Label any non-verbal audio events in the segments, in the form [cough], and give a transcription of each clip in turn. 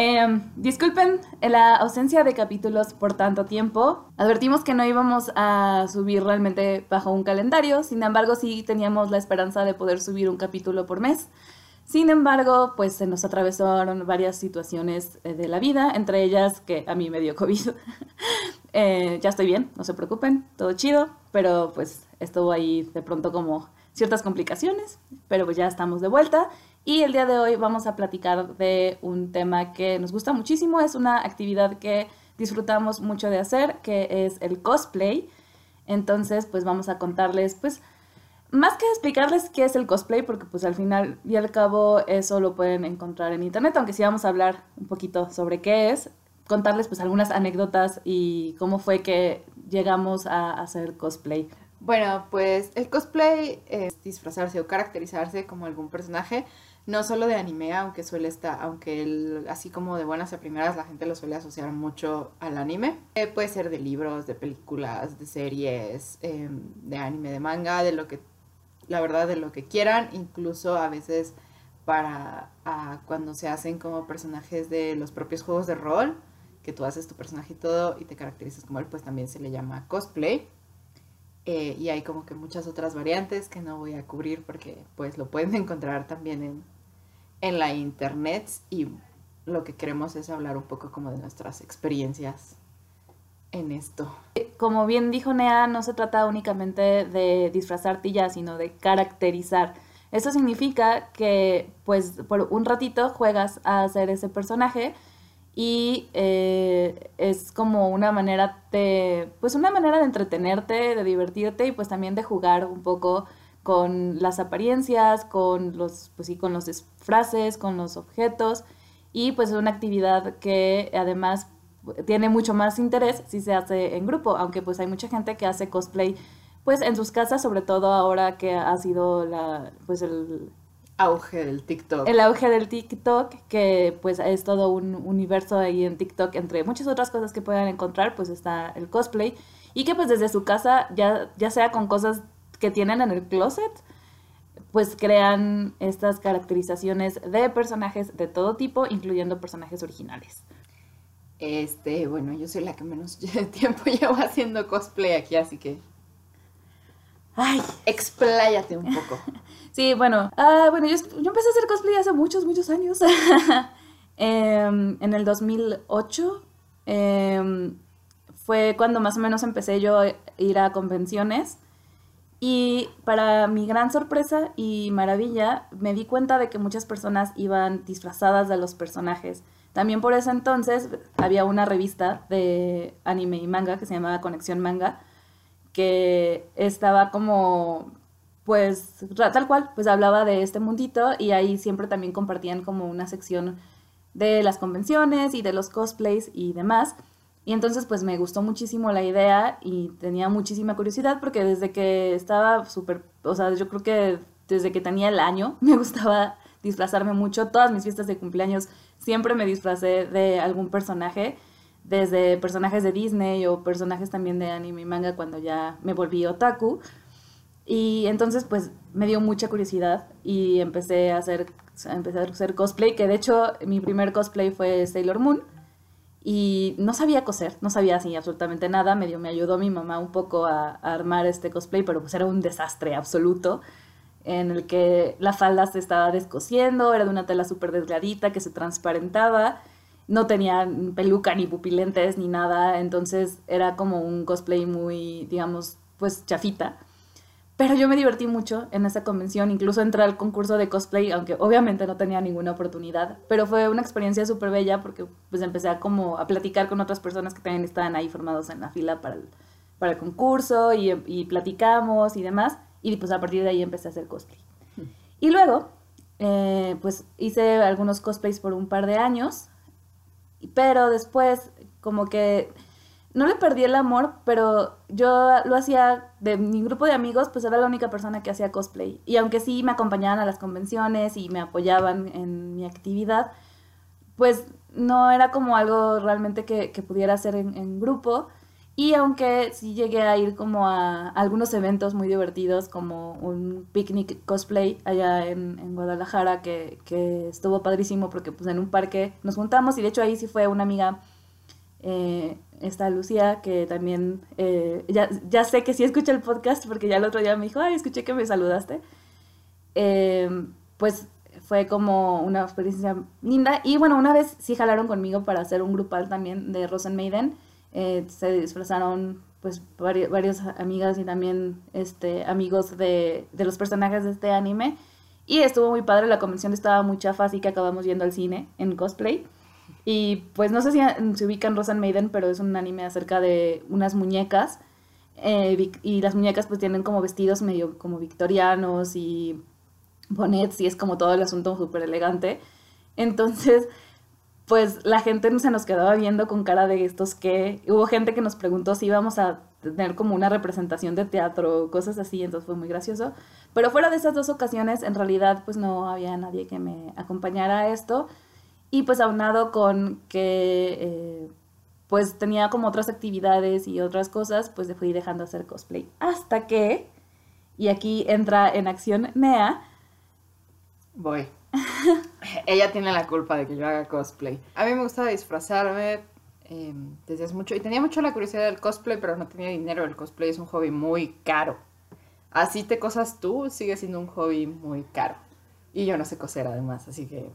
Em, disculpen la ausencia de capítulos por tanto tiempo. Advertimos que no íbamos a subir realmente bajo un calendario, sin embargo sí teníamos la esperanza de poder subir un capítulo por mes. Sin embargo, pues se nos atravesaron varias situaciones eh, de la vida, entre ellas que a mí me dio COVID. [laughs] Eh, ya estoy bien, no se preocupen, todo chido, pero pues estuvo ahí de pronto como ciertas complicaciones, pero pues ya estamos de vuelta. Y el día de hoy vamos a platicar de un tema que nos gusta muchísimo, es una actividad que disfrutamos mucho de hacer, que es el cosplay. Entonces, pues vamos a contarles, pues, más que explicarles qué es el cosplay, porque pues al final y al cabo eso lo pueden encontrar en internet, aunque sí vamos a hablar un poquito sobre qué es, contarles pues algunas anécdotas y cómo fue que llegamos a hacer cosplay. Bueno, pues el cosplay es disfrazarse o caracterizarse como algún personaje, no solo de anime, aunque suele estar, aunque así como de buenas a primeras la gente lo suele asociar mucho al anime. Eh, puede ser de libros, de películas, de series, eh, de anime, de manga, de lo que, la verdad, de lo que quieran, incluso a veces para ah, cuando se hacen como personajes de los propios juegos de rol, que tú haces tu personaje y todo y te caracterizas como él, pues también se le llama cosplay. Eh, y hay como que muchas otras variantes que no voy a cubrir porque pues lo pueden [laughs] encontrar también en, en la internet y lo que queremos es hablar un poco como de nuestras experiencias en esto. Como bien dijo Nea, no se trata únicamente de disfrazarte ya, sino de caracterizar. Eso significa que, pues, por un ratito juegas a hacer ese personaje y eh, es como una manera de, pues, una manera de entretenerte, de divertirte y pues también de jugar un poco con las apariencias, con los, pues sí, con los disfraces, con los objetos y pues es una actividad que además tiene mucho más interés si se hace en grupo, aunque pues hay mucha gente que hace cosplay pues en sus casas, sobre todo ahora que ha sido la pues el, Auge del TikTok. el auge del TikTok, que pues es todo un universo ahí en TikTok, entre muchas otras cosas que puedan encontrar, pues está el cosplay, y que pues desde su casa, ya, ya sea con cosas que tienen en el closet, pues crean estas caracterizaciones de personajes de todo tipo, incluyendo personajes originales. Este, bueno, yo soy la que menos [laughs] tiempo llevo haciendo cosplay aquí, así que Ay, expláyate un poco. [laughs] Sí, bueno, ah, bueno yo, yo empecé a hacer cosplay hace muchos, muchos años. [laughs] Em, en el 2008 em, fue cuando más o menos empecé yo a ir a convenciones. Y para mi gran sorpresa y maravilla, me di cuenta de que muchas personas iban disfrazadas de los personajes. También por ese entonces había una revista de anime y manga que se llamaba Conexión Manga, que estaba como pues tal cual, pues hablaba de este mundito y ahí siempre también compartían como una sección de las convenciones y de los cosplays y demás. Y entonces pues me gustó muchísimo la idea y tenía muchísima curiosidad porque desde que estaba súper, o sea, yo creo que desde que tenía el año [laughs] me gustaba disfrazarme mucho. Todas mis fiestas de cumpleaños siempre me disfracé de algún personaje, desde personajes de Disney o personajes también de anime y manga cuando ya me volví otaku. Y entonces pues me dio mucha curiosidad y empecé a hacer, empecé a hacer cosplay, que de hecho mi primer cosplay fue Sailor Moon. Y no sabía coser, no sabía así absolutamente nada, medio me ayudó mi mamá un poco a, armar este cosplay, pero pues era un desastre absoluto en el que la falda se estaba descosiendo, era de una tela súper delgadita que se transparentaba, no tenía peluca ni pupilentes ni nada, entonces era como un cosplay muy, digamos, pues chafita. Pero yo me divertí mucho en esa convención, incluso entré al concurso de cosplay, aunque obviamente no tenía ninguna oportunidad, pero fue una experiencia súper bella porque pues empecé a como a platicar con otras personas que también estaban ahí formados en la fila para el, para el concurso y, y platicamos y demás, y pues a partir de ahí empecé a hacer cosplay. Y luego, eh, pues hice algunos cosplays por un par de años, pero después como que no le perdí el amor, pero yo lo hacía de mi grupo de amigos, pues era la única persona que hacía cosplay. Y aunque sí me acompañaban a las convenciones y me apoyaban en mi actividad, pues no era como algo realmente que, pudiera hacer en, grupo. Y aunque sí llegué a ir como a, algunos eventos muy divertidos, como un picnic cosplay allá en, Guadalajara, que, que, estuvo padrísimo porque pues en un parque nos juntamos y de hecho ahí sí fue una amiga eh, está Lucía, que también, eh, ya, ya, sé que sí escucha el podcast porque ya el otro día me dijo, ay, escuché que me saludaste. Em, pues fue como una experiencia linda. Y bueno, una vez sí jalaron conmigo para hacer un grupal también de Rosen Maiden. Eh, se disfrazaron pues varias amigas y también este, amigos de, de los personajes de este anime. Y estuvo muy padre, la convención estaba muy chafa, así que acabamos yendo al cine en cosplay. Y pues no sé si se ubican Rosan Maiden, pero es un anime acerca de unas muñecas. Eh, y las muñecas pues tienen como vestidos medio como victorianos y bonnets y es como todo el asunto súper elegante. Entonces, pues la gente se nos quedaba viendo con cara de estos que... Hubo gente que nos preguntó si íbamos a tener como una representación de teatro, cosas así, entonces fue muy gracioso. Pero fuera de esas dos ocasiones, en realidad pues no había nadie que me acompañara a esto. Y pues aunado con que eh, pues tenía como otras actividades y otras cosas, pues fui dejando hacer cosplay. Hasta que, y aquí entra en acción Nea. Voy. [laughs] Ella tiene la culpa de que yo haga cosplay. A mí me gusta disfrazarme em, desde hace mucho. Y tenía mucho la curiosidad del cosplay, pero no tenía dinero. El cosplay es un hobby muy caro. Así te cosas tú, sigue siendo un hobby muy caro. Y yo no sé coser además, así que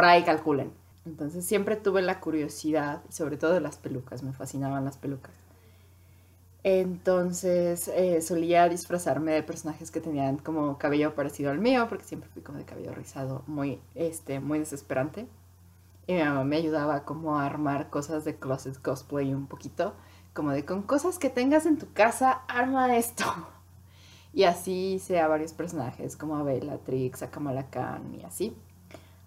por ahí calculen. Entonces siempre tuve la curiosidad, sobre todo de las pelucas, me fascinaban las pelucas. Entonces eh, solía disfrazarme de personajes que tenían como cabello parecido al mío, porque siempre fui como de cabello rizado, muy, este, muy desesperante. Y mi mamá me ayudaba como a armar cosas de closet cosplay un poquito, como de con cosas que tengas en tu casa, arma esto. [laughs] Y así hice a varios personajes, como a Bellatrix, a Kamala y así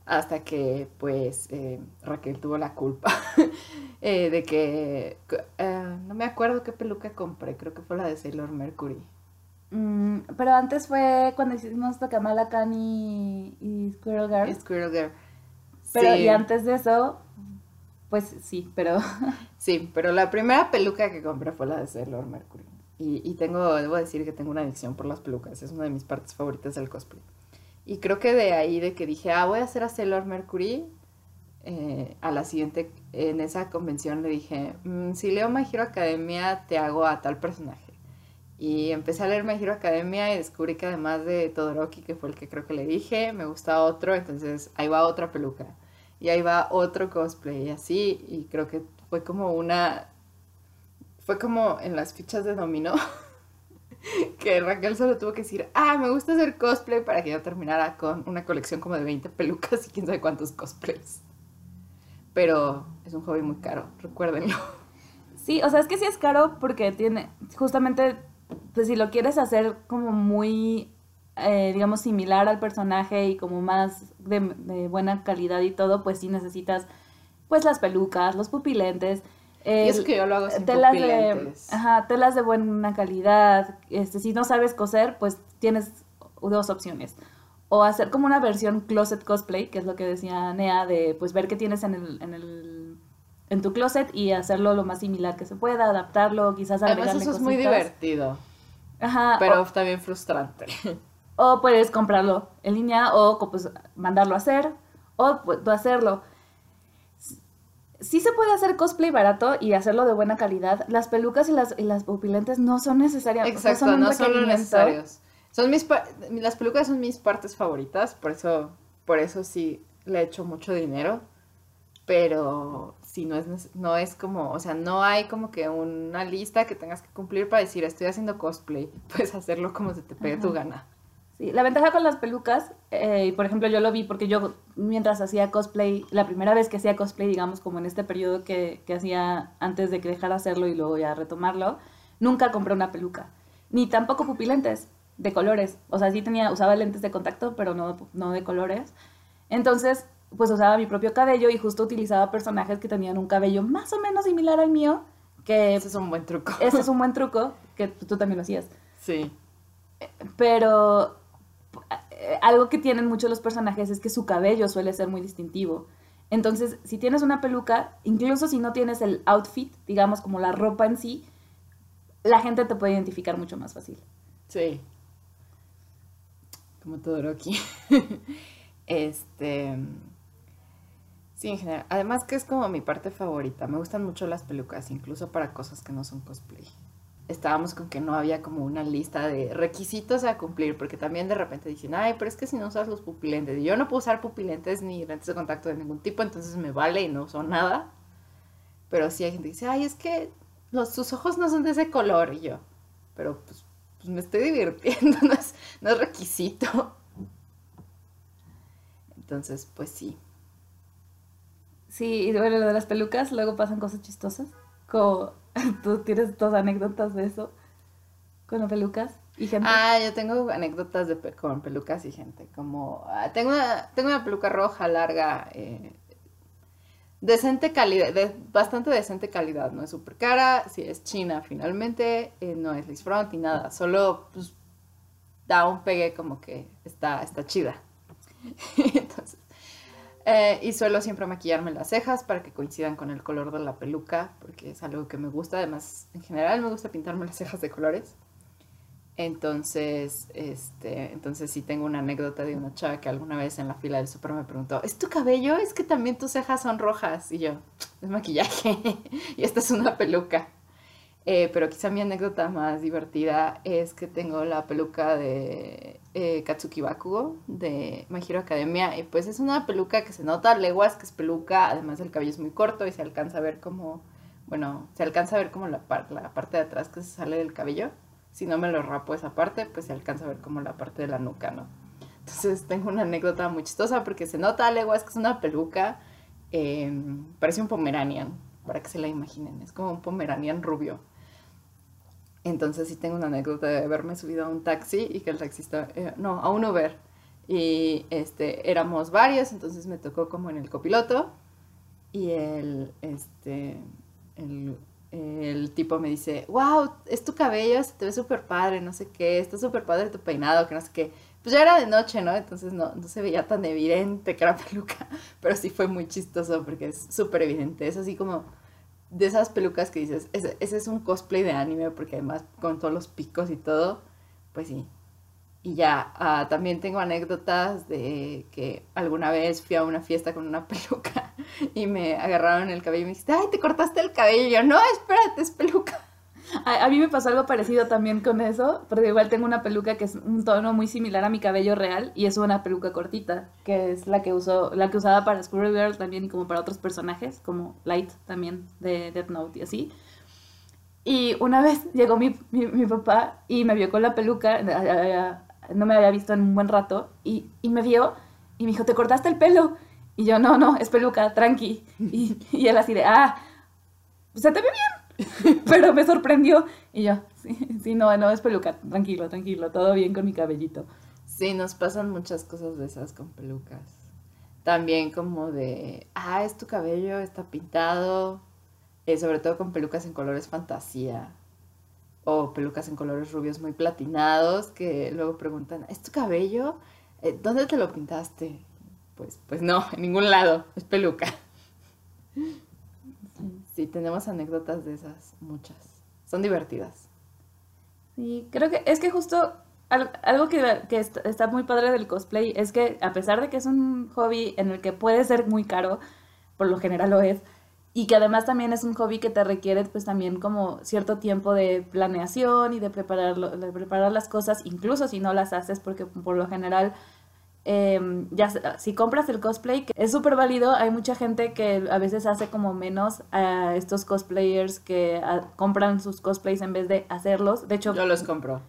hasta que pues eh, Raquel tuvo la culpa [laughs] eh, de que eh, no me acuerdo qué peluca compré, creo que fue la de Sailor Mercury. Mm, pero antes fue cuando hicimos Kamala Khan y, y Squirrel Girl. Squirrel Girl. Pero y antes de eso, pues sí, pero... [laughs] sí, pero la primera peluca que compré fue la de Sailor Mercury. Y, y tengo, debo decir que tengo una adicción por las pelucas, es una de mis partes favoritas del cosplay. Y creo que de ahí de que dije, ah, voy a hacer a Sailor Mercury, eh, a la siguiente, en esa convención le dije, mm, si leo My Hero Academia, te hago a tal personaje. Y empecé a leer My Hero Academia y descubrí que además de Todoroki, que fue el que creo que le dije, me gusta otro, entonces ahí va otra peluca. Y ahí va otro cosplay y así, y creo que fue como una... Fue como en las fichas de dominó. [laughs] [laughs] que Raquel solo tuvo que decir, ah, me gusta hacer cosplay para que yo terminara con una colección como de 20 pelucas y quién sabe cuántos cosplays. Pero es un hobby muy caro, recuérdenlo. Sí, o sea, es que sí es caro porque tiene, justamente, pues si lo quieres hacer como muy, eh, digamos, similar al personaje y como más de, de buena calidad y todo, pues sí necesitas, pues las pelucas, los pupilentes y eso que yo lo hago sin telas de, ajá, telas de buena calidad. Este, si no sabes coser, pues tienes dos opciones. O hacer como una versión closet cosplay, que es lo que decía Nea, de pues ver qué tienes en el, en el en tu closet y hacerlo lo más similar que se pueda, adaptarlo, quizás agregarle Además eso es muy divertido. Ajá. Pero también frustrante. [laughs] O puedes comprarlo en línea o pues mandarlo a hacer o pues, hacerlo sí se puede hacer cosplay barato y hacerlo de buena calidad. Las pelucas y las, y las pupilentes no son necesarias. Exacto, no son, necesarios. Son mis las pelucas son mis partes favoritas, por eso, por eso sí le echo mucho dinero. Pero si no es, no es como, o sea, no hay como que una lista que tengas que cumplir para decir estoy haciendo cosplay. [laughs] Puedes hacerlo como se te pegue tu gana. Sí, la ventaja con las pelucas, eh, por ejemplo, yo lo vi porque yo mientras hacía cosplay, la primera vez que hacía cosplay, digamos, como en este periodo que, que hacía antes de que dejara hacerlo y luego ya retomarlo, nunca compré una peluca, ni tampoco pupilentes de colores. O sea, sí tenía, usaba lentes de contacto, pero no, no de colores. Entonces, pues usaba mi propio cabello y justo utilizaba personajes que tenían un cabello más o menos similar al mío, que Ese es un buen truco. ese es un buen truco, que tú también lo hacías. Sí. Pero algo que tienen muchos los personajes es que su cabello suele ser muy distintivo. Entonces, si tienes una peluca, incluso si no tienes el outfit, digamos como la ropa en sí, la gente te puede identificar mucho más fácil. Sí. Como Todoroki. [laughs] este. Sí, en general. Además que es como mi parte favorita. Me gustan mucho las pelucas, incluso para cosas que no son cosplay. Estábamos con que no había como una lista de requisitos a cumplir, porque también de repente dicen, ay, pero es que si no usas los pupilentes, yo no puedo usar pupilentes ni lentes de contacto de ningún tipo, entonces me vale y no uso nada. Pero sí hay gente que dice, ay, es que los, ojos no son de ese color, y yo, pero pues, pues me estoy [laughs] divirtiendo, no es, no es requisito. Entonces, pues sí. Sí, y bueno, lo de las pelucas, luego pasan cosas chistosas. Como [laughs] tú tienes todas anécdotas de eso con pelucas y gente. Ah, yo tengo anécdotas de con pelucas y gente. Como, ah, tengo una, tengo una peluca roja larga, eh, decente calidad, de, bastante decente calidad, no es súper cara, si es china finalmente, eh, no es lace front ni nada, solo pues, da un pegue como que está, está chida. [laughs] Eh, y suelo siempre maquillarme las cejas para que coincidan con el color de la peluca, porque es algo que me gusta. Además, en general me gusta pintarme las cejas de colores. Entonces, este, entonces sí tengo una anécdota de una chava que alguna vez en la fila del súper me preguntó, ¿es tu cabello? Es que también tus cejas son rojas. Y yo, es maquillaje. [laughs] y esta es una peluca. Eh, pero quizá mi anécdota más divertida es que tengo la peluca de eh, Katsuki Bakugo de My Hero Academia. Y pues es una peluca que se nota a leguas que es peluca. Además el cabello es muy corto y se alcanza a ver como, bueno, se alcanza a ver como la, la parte de atrás que se sale del cabello. Si no me lo rapo esa parte, pues se alcanza a ver como la parte de la nuca, ¿no? Entonces tengo una anécdota muy chistosa porque se nota a leguas que es una peluca. eh, parece un pomeranian, para que se la imaginen. Es como un pomeranian rubio. Entonces sí tengo una anécdota de haberme subido a un taxi y que el taxista, eh, no, a un Uber. Y este, éramos varios, entonces me tocó como en el copiloto. Y el, este, el, tipo me dice, wow, es tu cabello, te ve súper padre, no sé qué, está súper padre tu peinado, que no sé qué. Pues ya era de noche, ¿no? Entonces no, no se veía tan evidente que era peluca, [laughs] pero sí fue muy chistoso porque es súper evidente. Es así como de esas pelucas que dices, ese, ese es un cosplay de anime, porque además con todos los picos y todo, pues sí. Y ya, ah, también tengo anécdotas de que alguna vez fui a una fiesta con una [laughs] peluca y me agarraron el cabello y me dijiste, ay, te cortaste el cabello. Y yo, no, espérate, es peluca. A, a mí me pasó algo parecido también con eso, porque igual tengo una peluca que es un tono muy similar a mi cabello real y es una peluca cortita, que es la que uso, la que usaba para Squirrel Girl también y como para otros personajes, como Light también de Death Note y así. Y una vez [laughs] llegó mi, mi, mi papá y me vio con la peluca, eh, eh, no me había visto en un buen rato, y, y me vio y me dijo, ¿te cortaste el pelo? Y yo, no, no, es peluca, tranqui. [laughs] Y, y él así de, ah, se te ve bien [laughs] pero me sorprendió. Y yo, sí, sí, no, no es peluca, tranquilo, tranquilo, todo bien con mi cabellito. Sí, nos pasan muchas cosas de esas con pelucas. También como de, ah, es tu cabello, está pintado. Eh, sobre todo con pelucas en colores fantasía. O pelucas en colores rubios muy platinados que luego preguntan, ¿es tu cabello? Eh, ¿Dónde te lo pintaste? Pues, pues no, en ningún lado, es peluca. Sí, tenemos anécdotas de esas, muchas. Son divertidas. Sí, creo que es que justo al- algo que, que est- está muy padre del cosplay es que a pesar de que es un hobby en el que puede ser muy caro, por lo general lo es, y que además también es un hobby que te requiere pues también como cierto tiempo de planeación y de, prepararlo, de preparar las cosas, incluso si no las haces, porque por lo general eh, ya si compras el cosplay, que es súper válido, hay mucha gente que a veces hace como menos a estos cosplayers que compran sus cosplays en vez de hacerlos. De hecho, Yo los compro.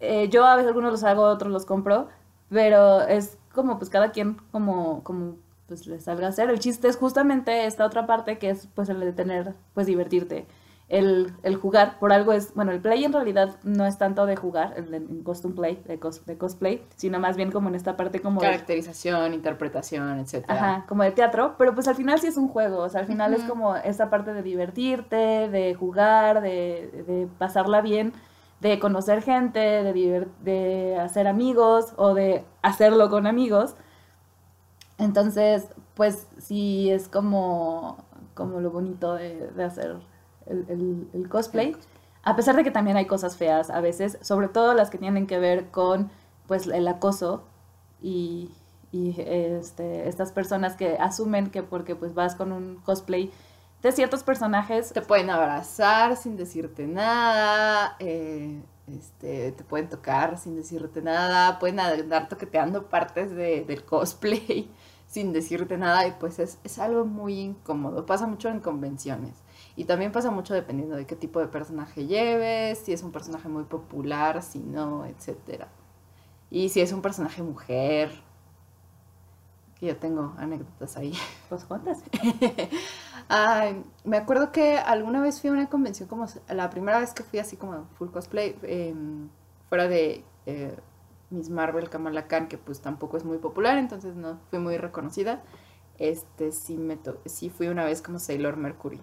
eh, yo a veces algunos los hago, otros los compro, pero es como pues cada quien como, como pues le salga a hacer. El chiste es justamente esta otra parte que es pues el de tener, pues divertirte. El, el jugar, por algo es, bueno, el play en realidad no es tanto de jugar, el, en costume play, de, cos- de cosplay, sino más bien como en esta parte como de, Caracterización, interpretación, etcétera. ajá, como de teatro, pero pues al final sí es un juego, o sea, al final es como esta parte de divertirte, de jugar, de, de pasarla bien, de conocer gente, de, de hacer amigos o de hacerlo con amigos. Entonces, pues sí es como, como lo bonito de hacer el, el- el cosplay. A pesar de que también hay cosas feas a veces, sobre todo las que tienen que ver con pues el acoso y, y, este, estas personas que asumen que porque pues vas con un cosplay de ciertos personajes, Te pueden abrazar sin decirte nada, eh, este, te pueden tocar sin decirte nada, pueden andar toqueteando partes de- del cosplay [laughs] sin decirte nada y pues es, es algo muy incómodo. Pasa mucho en convenciones y también pasa mucho dependiendo de qué tipo de personaje lleves, si es un personaje muy popular, si no, etcétera. Y si es un personaje mujer, que yo tengo anécdotas ahí. [laughs] pues cuentas. [laughs] Ay, me acuerdo que alguna vez fui a una convención como la primera vez que fui así como full cosplay, em, fuera de eh, Miss Marvel Kamala Khan, que pues tampoco es muy popular, entonces no fui muy reconocida. Este sí me to- sí fui una vez como Sailor Mercury.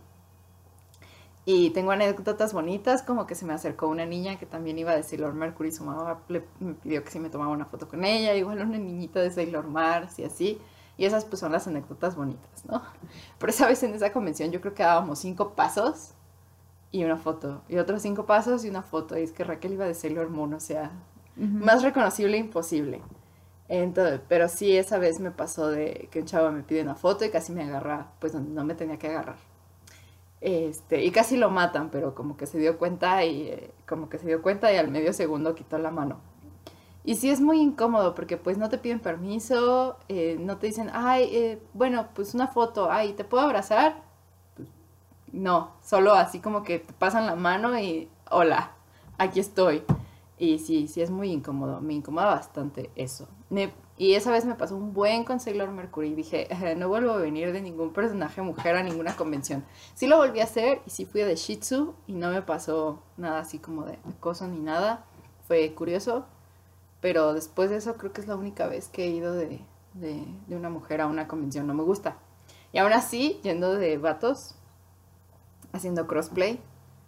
Y tengo anécdotas bonitas, como que se me acercó una niña que también iba de Sailor Mercury, su mamá le- me pidió que si me tomaba una foto con ella, igual una niñita de Sailor Mars y así. Y esas pues son las anécdotas bonitas, ¿no? [laughs] Pero esa vez en esa convención yo creo que dábamos cinco pasos y una foto. Y otros cinco pasos y una foto. Y es que Raquel iba de Sailor Moon, o sea, más reconocible imposible. Entonces, pero sí, esa vez me pasó de que un chavo me pide una foto y casi me agarra, pues no me tenía que agarrar. Este, y casi lo matan, pero como que se dio cuenta y eh, como que se dio cuenta y al medio segundo quitó la mano. Y sí es muy incómodo porque pues no te piden permiso, eh, no te dicen, ay, eh, bueno, pues una foto, ay, ¿te puedo abrazar? Pues, no, solo así como que te pasan la mano y hola, aquí estoy. Y sí, sí es muy incómodo, me incomoda bastante eso. Y esa vez me pasó un buen con Sailor Mercury. Dije, "Eh, no vuelvo a venir de ningún personaje mujer a ninguna convención. Sí lo volví a hacer y sí fui de Shih Tzu y no me pasó nada así como de acoso ni nada. Fue curioso, pero después de eso creo que es la única vez que he ido de, de, de una mujer a una convención. No me gusta. Y aún así, yendo de vatos, haciendo crossplay,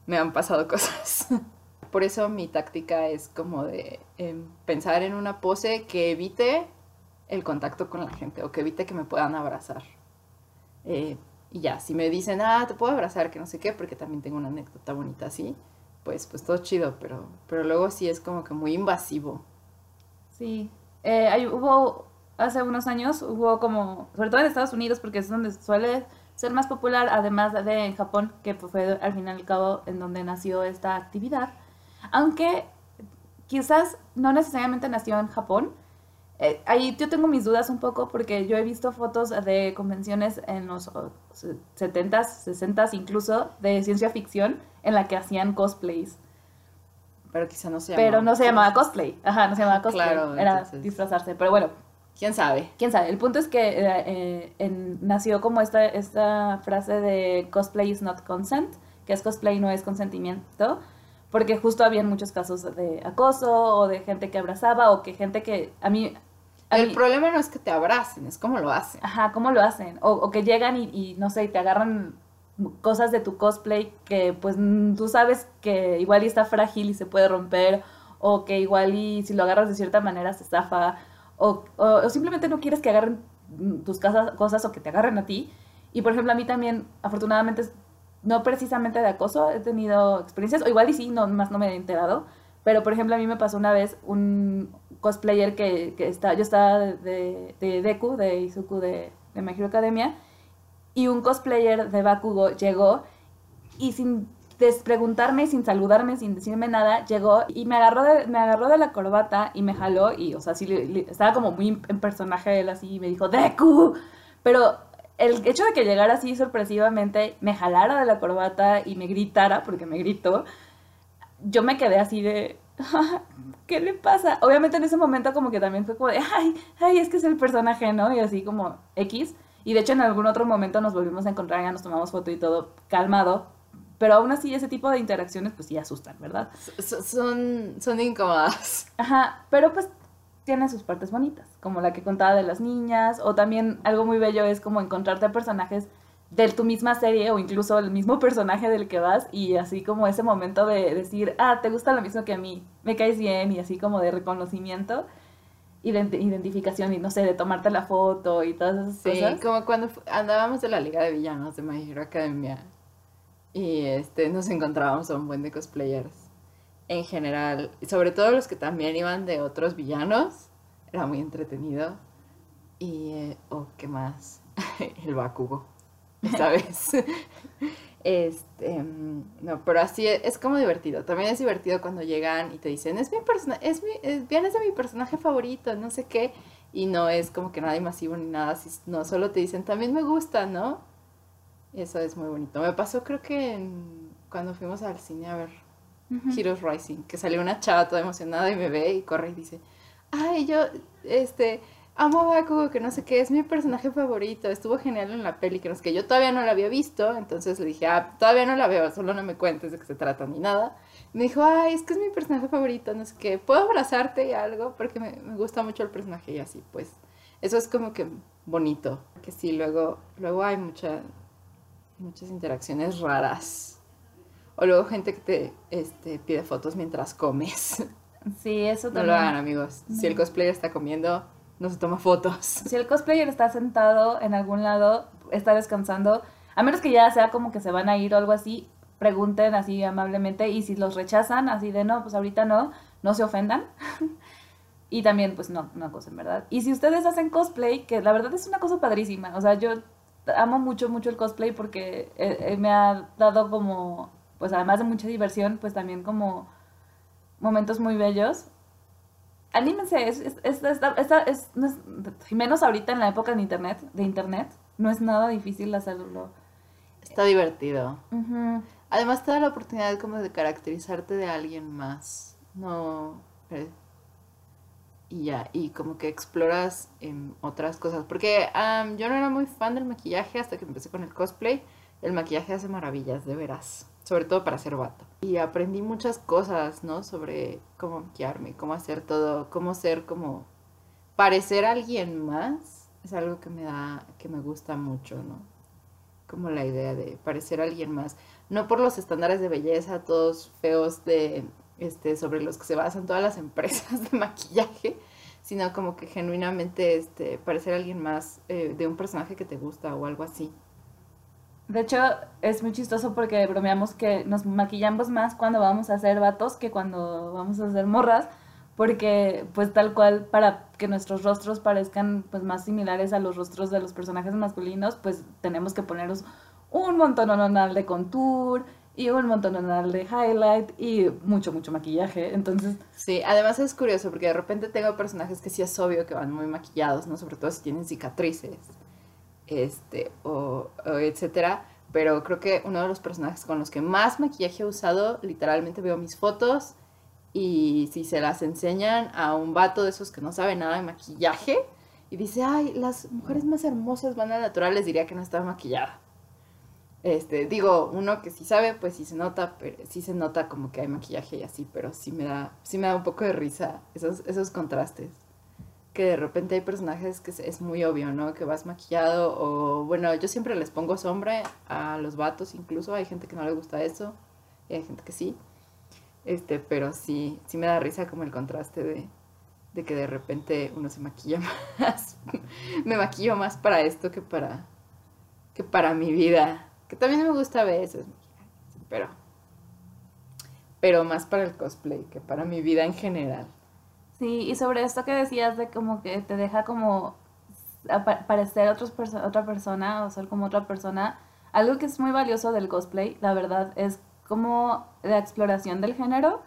me han pasado [laughs] cosas. Por eso mi táctica es como de em, pensar en una pose que evite el contacto con la gente o que evite que me puedan abrazar. Eh, y ya, si me dicen, ah, te puedo abrazar, que no sé qué, porque también tengo una anécdota bonita así, pues, pues todo chido, pero, pero luego sí es como que muy invasivo. Sí, eh, hay- hubo hace unos años, hubo como, sobre todo en Estados Unidos, porque es donde suele ser más popular, además de en Japón, que fue al fin y al cabo en donde nació esta actividad. Aunque quizás no necesariamente nació en Japón. Eh, ahí yo tengo mis dudas un poco porque yo he visto fotos de convenciones en los oh, 70s, 60s incluso, de ciencia ficción, en la que hacían cosplays. Pero quizá no se Pero llama- no se llamaba cosplay. Ajá, no se llamaba cosplay. Claro, Era entonces- disfrazarse. Pero bueno, ¿Quién sabe? quién sabe. El punto es que eh, eh, en- nació como esta, esta frase de cosplay is not consent, que es cosplay no es consentimiento, porque justo habían muchos casos de acoso o de gente que abrazaba o que gente que a mí... El mí- problema no es que te abracen, es cómo lo hacen. Ajá, ¿cómo lo hacen? O, o que llegan y, y, no sé, y te agarran cosas de tu cosplay que pues mm, tú sabes que igual y está frágil y se puede romper, o que igual y si lo agarras de cierta manera se zafa, o, o- o simplemente no quieres que agarren mm, tus casas, cosas o que te agarren a ti. Y por ejemplo, a mí también, afortunadamente, no precisamente de acoso, he tenido experiencias, o igual y sí, no, más no me he enterado, pero por ejemplo, a mí me pasó una vez un cosplayer que, que está, yo estaba de, de, de Deku, de Izuku de, de My Hero Academia, y un cosplayer de Bakugo llegó y sin despreguntarme, sin saludarme, sin decirme nada, llegó y me agarró de, me agarró de la corbata y me jaló y, o sea, sí, estaba como muy en personaje él así y me dijo, Deku, pero el hecho de que llegara así sorpresivamente, me jalara de la corbata y me gritara, porque me gritó, yo me quedé así de, [laughs] ¿qué le pasa? Obviamente en ese momento como que también fue como de, ay, ay, es que es el personaje, ¿no? Y así como X. Y de hecho en algún otro momento nos volvimos a encontrar, ya nos tomamos foto y todo calmado, Pero aún así ese tipo de interacciones pues sí asustan, ¿verdad? S- son, son incómodas. [laughs] Ajá, pero pues tiene sus partes bonitas, como la que contaba de las niñas, o también algo muy bello es como encontrarte personajes de tu misma serie o incluso el mismo personaje del que vas y así como ese momento de decir, ah, te gusta lo mismo que a mí, me caes bien y así como de reconocimiento, ident- identificación y no sé, de tomarte la foto y todas esas Sí, cosas. como cuando andábamos de la Liga de Villanos de My Hero Academia y este, nos encontrábamos a un buen de cosplayers en general, sobre todo los que también iban de otros villanos, era muy entretenido. Y, eh, oh, ¿qué más? [laughs] El Bakugo, [laughs] vez. Este, mm, no, pero así es, es como divertido. También es divertido cuando llegan y te dicen, es mi persona, es mi, es, vienes de mi personaje favorito, no sé qué. Y no es como que nada masivo ni nada, así, no, solo te dicen, también me gusta, ¿no? Eso es muy bonito. Me pasó creo que en- cuando fuimos al cine a ver Ujú. Heroes Rising, que salió una chava toda emocionada y me ve y corre y dice, ay, yo, este, amo a Bakugo, que no sé qué, es mi personaje favorito, estuvo genial en la peli, que no sé qué, yo todavía no la había visto, entonces le dije, ah, todavía no la veo, solo no me cuentes de qué se trata ni nada. Me dijo, ay, es que es mi personaje favorito, no sé qué, ¿puedo abrazarte y algo? Porque me, me gusta mucho el personaje y así, pues, eso es como que bonito, que sí, luego, luego hay mucha, muchas interacciones raras. O luego gente que te este, pide fotos mientras comes. [laughs] Sí, eso No también. lo hagan, amigos. Si el cosplayer está comiendo, no se toma fotos. Si el cosplayer está sentado en algún lado, está descansando, a menos que ya sea como que se van a ir o algo así, pregunten así amablemente y si los rechazan así de no, pues ahorita no, no se ofendan. [laughs] y también pues no, no acosen, ¿verdad? Y si ustedes hacen cosplay, que la verdad es una cosa padrísima, o sea, yo amo mucho, mucho el cosplay porque eh, eh, me ha dado como, pues además de mucha diversión, pues también como momentos muy bellos. Anímense, es, es, es, esta- esta- es- no es- y menos ahorita en la época de internet, de internet, no es nada difícil hacerlo. Está divertido. Además te da la oportunidad como de caracterizarte de alguien más. No... eh, Y ya, y como que exploras em, otras cosas. Porque am, yo no era muy fan del maquillaje hasta que empecé con el cosplay. El maquillaje hace maravillas, de veras. Sobre todo para ser vato. Y aprendí muchas cosas, ¿no? Sobre cómo maquillarme, cómo hacer todo, cómo ser como... Parecer alguien más es algo que me da, que me gusta mucho, ¿no? Como la idea de parecer alguien más. No por los estándares de belleza, todos feos de, este, sobre los que se basan todas las empresas de maquillaje, sino como que genuinamente, este, parecer alguien más eh, de un personaje que te gusta o algo así. De hecho, es muy chistoso porque bromeamos que nos maquillamos más cuando vamos a hacer vatos que cuando vamos a hacer morras, porque pues tal cual para que nuestros rostros parezcan pues más similares a los rostros de los personajes masculinos, pues tenemos que ponernos un montón de contour y un montón de highlight y mucho, mucho maquillaje. Entonces, Sí, además es curioso porque de repente tengo personajes que sí es obvio que van muy maquillados, ¿no? Sobre todo si tienen cicatrices, este, o, o etcétera. Pero creo que uno de los personajes con los que más maquillaje he usado, literalmente veo mis fotos y si se las enseñan a un vato de esos que no sabe nada de maquillaje y dice, ay, las mujeres más hermosas van a natural, les diría que no estaba maquillada. Este, digo, uno que sí sabe, pues sí se nota, pero sí se nota como que hay maquillaje y así, pero sí me da, sí me da un poco de risa esos, esos contrastes. Que de repente hay personajes que es muy obvio, ¿no? Que vas maquillado o, bueno, yo siempre les pongo sombra a los vatos incluso, hay gente que no le gusta eso y hay gente que sí. Este, pero sí, sí me da risa como el contraste de, de que de repente uno se maquilla [laughs] más. me maquillo más para esto que para, que para mi vida. Que también me gusta a veces, pero, pero más para el cosplay que para mi vida en general. Sí, y sobre esto que decías de como que te deja como parecer otros perso- otra persona o ser como otra persona, algo que es muy valioso del cosplay, la verdad, es como la exploración del género.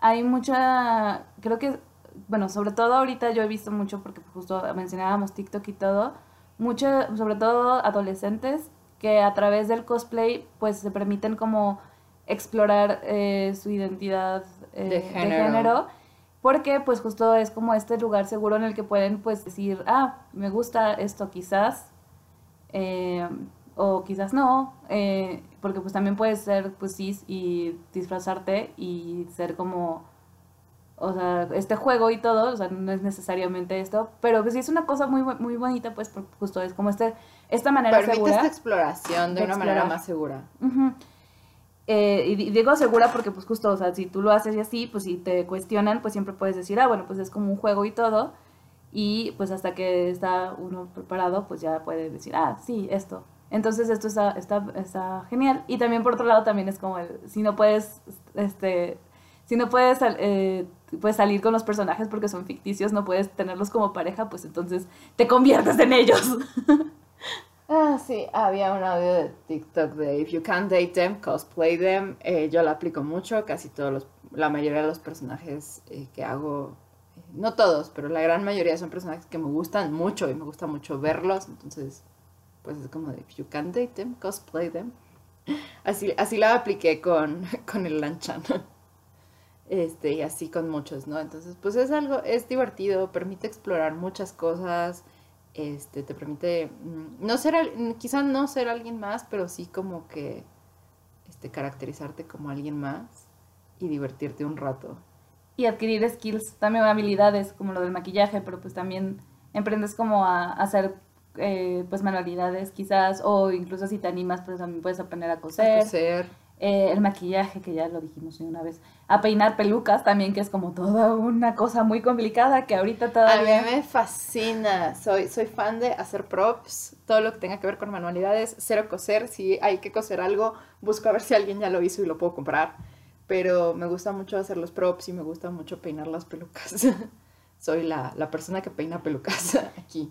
Hay mucha, creo que, bueno, sobre todo ahorita yo he visto mucho, porque justo mencionábamos TikTok y todo, mucho, sobre todo adolescentes que a través del cosplay pues se permiten como explorar eh, su identidad eh, De género. Porque pues justo es como este lugar seguro en el que pueden pues decir, ah, me gusta esto quizás, eh, o quizás no, eh, porque pues también puedes ser pues cis y disfrazarte y ser como o sea, este juego y todo, o sea, no es necesariamente esto, pero pues sí es una cosa muy muy bonita pues porque justo es como este esta manera Permite segura. esta exploración de, de una manera más segura. Ujú. Eh, y di- digo segura porque pues justo, o sea, si tú lo haces y así, pues si te cuestionan, pues siempre puedes decir, ah, bueno, pues es como un juego y todo. Y pues hasta que está uno preparado, pues ya puede decir, ah, sí, esto. Entonces esto está, está, está genial. Y también por otro lado también es como el, si no puedes, este, si no puedes, eh, puedes salir con los personajes porque son ficticios, no puedes tenerlos como pareja, pues entonces te conviertes en ellos. [laughs] Ah, sí, había un audio de TikTok de If you can't date them, cosplay them. Eh, yo la aplico mucho, casi todos los, la mayoría de los personajes eh, que hago, eh, no todos, pero la gran mayoría son personajes que me gustan mucho y me gusta mucho verlos. Entonces, pues es como de If you can't date them, cosplay them. Así, así la apliqué con, [laughs] con el Lanchan. Este, y así con muchos, ¿no? Entonces, pues es algo, es divertido, permite explorar muchas cosas este, te permite mm, no ser, quizá no ser alguien más, pero sí como que este, caracterizarte como alguien más y divertirte un rato. y adquirir skills, también habilidades como lo del maquillaje, pero pues también emprendes como a, a hacer eh, pues manualidades quizás o incluso si te animas pues también puedes aprender a coser, Coser. Eh, el maquillaje que ya lo dijimos una vez, a peinar pelucas también que es como toda una cosa muy complicada que ahorita A mí todavía me fascina, soy, soy fan de hacer props, todo lo que tenga que ver con manualidades, cero coser, si hay que coser algo, busco a ver si alguien ya lo hizo y lo puedo comprar, pero me gusta mucho hacer los props y me gusta mucho peinar las pelucas. [laughs] soy la, la persona que peina pelucas [laughs] aquí.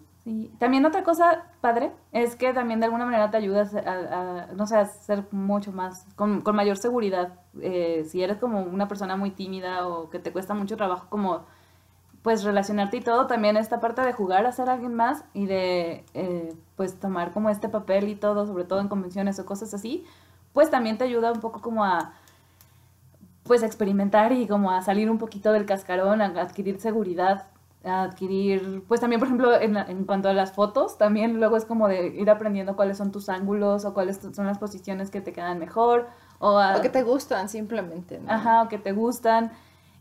También otra cosa padre es que también de alguna manera te ayudas a, a- no sé, a ser mucho más, con, con mayor seguridad. Eh, si eres como una persona muy tímida o que te cuesta mucho trabajo como, pues relacionarte y todo, también esta parte de jugar a ser alguien más y de, eh, pues tomar como este papel y todo, sobre todo en convenciones o cosas así, pues también te ayuda un poco como a, pues experimentar y como a salir un poquito del cascarón, a adquirir seguridad adquirir, pues también, por ejemplo, en, la- en cuanto a las fotos, también luego es como de ir aprendiendo cuáles son tus ángulos o cuáles son las posiciones que te quedan mejor o, a- O que te gustan simplemente, ¿no? ajá, o que te gustan.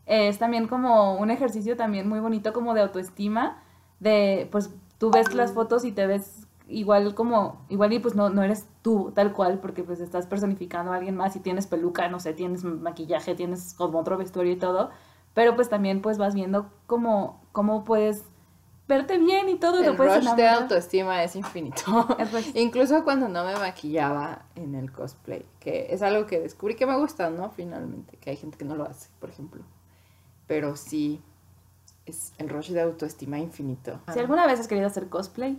Es también como un ejercicio también muy bonito como de autoestima, de pues tú ves las fotos y te ves igual como, igual y pues no, no eres tú tal cual, porque pues estás personificando a alguien más y tienes peluca, no sé, tienes maquillaje, tienes como otro vestuario y todo, pero pues también pues vas viendo cómo, cómo puedes verte bien y todo, te El puedes rush de enamorar. autoestima es infinito. [laughs] Incluso cuando no me maquillaba en el cosplay, que es algo que descubrí que me gusta, ¿no? Finalmente, que hay gente que no lo hace, por ejemplo. Pero sí, es el rush de autoestima infinito. Si alguna vez has querido hacer cosplay,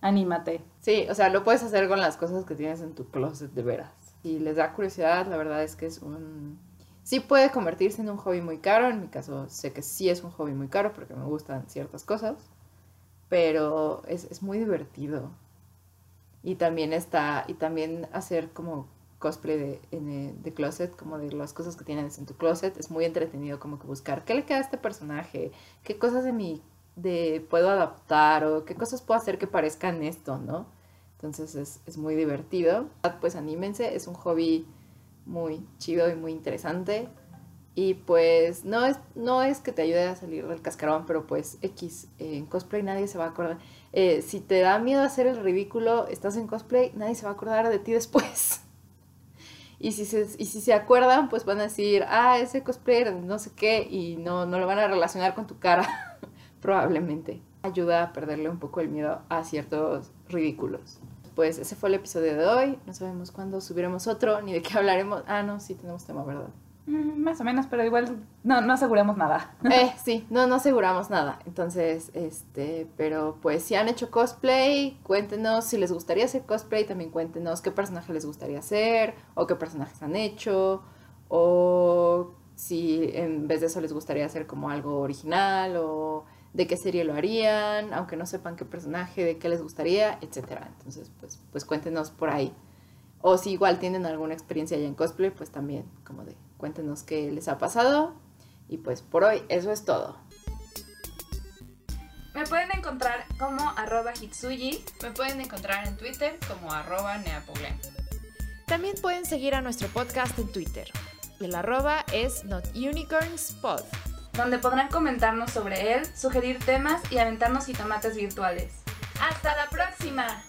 anímate. Sí, o sea, lo puedes hacer con las cosas que tienes en tu closet de veras. Si les da curiosidad, la verdad es que es un... Sí puede convertirse en un hobby muy caro, en mi caso sé que sí es un hobby muy caro porque me gustan ciertas cosas, pero es, es muy divertido. Y también está, y también hacer como cosplay de, en, eh, de closet, como de las cosas que tienes en tu closet, es muy entretenido como que buscar qué le queda a este personaje, qué cosas de mi, de puedo adaptar o qué cosas puedo hacer que parezcan esto, ¿no? Entonces es, es muy divertido. Pues anímense, es un hobby muy chido y muy interesante. Y pues no es, no es que te ayude a salir del cascarón, pero pues X, eh, en cosplay nadie se va a acordar. Eh, si te da miedo hacer el ridículo, estás en cosplay, nadie se va a acordar de ti [laughs] después. Y si se, y si se acuerdan, pues van a decir, ah, ese cosplayer, no sé qué, y no, no lo van a relacionar con tu cara, [laughs] probablemente. Ayuda a perderle un poco el miedo a ciertos ridículos. Pues ese fue el episodio de hoy. No sabemos cuándo subiremos otro, ni de qué hablaremos. Ah, no, sí tenemos tema, ¿verdad? Mm, Más o menos, pero igual no, no aseguramos nada. [laughs] Eh, sí, no, no aseguramos nada. Entonces, este, pero pues si han hecho cosplay, cuéntenos si les gustaría hacer cosplay, también cuéntenos qué personaje les gustaría hacer, o qué personajes han hecho, o si en vez de eso les gustaría hacer como algo original, o de qué serie lo harían, aunque no sepan qué personaje, de qué les gustaría, etcétera. Entonces, pues, pues cuéntenos por ahí. O si igual tienen alguna experiencia ya en cosplay, pues también, como de, cuéntenos qué les ha pasado. Y pues por hoy eso es todo. Me pueden encontrar como arroba hitsuyi. Me pueden encontrar en Twitter como arroba neapoglen. También pueden seguir a nuestro podcast en Twitter. El arroba es NotUnicornsPod. Donde podrán comentarnos sobre él, sugerir temas y aventarnos jitomates virtuales. ¡Hasta la próxima!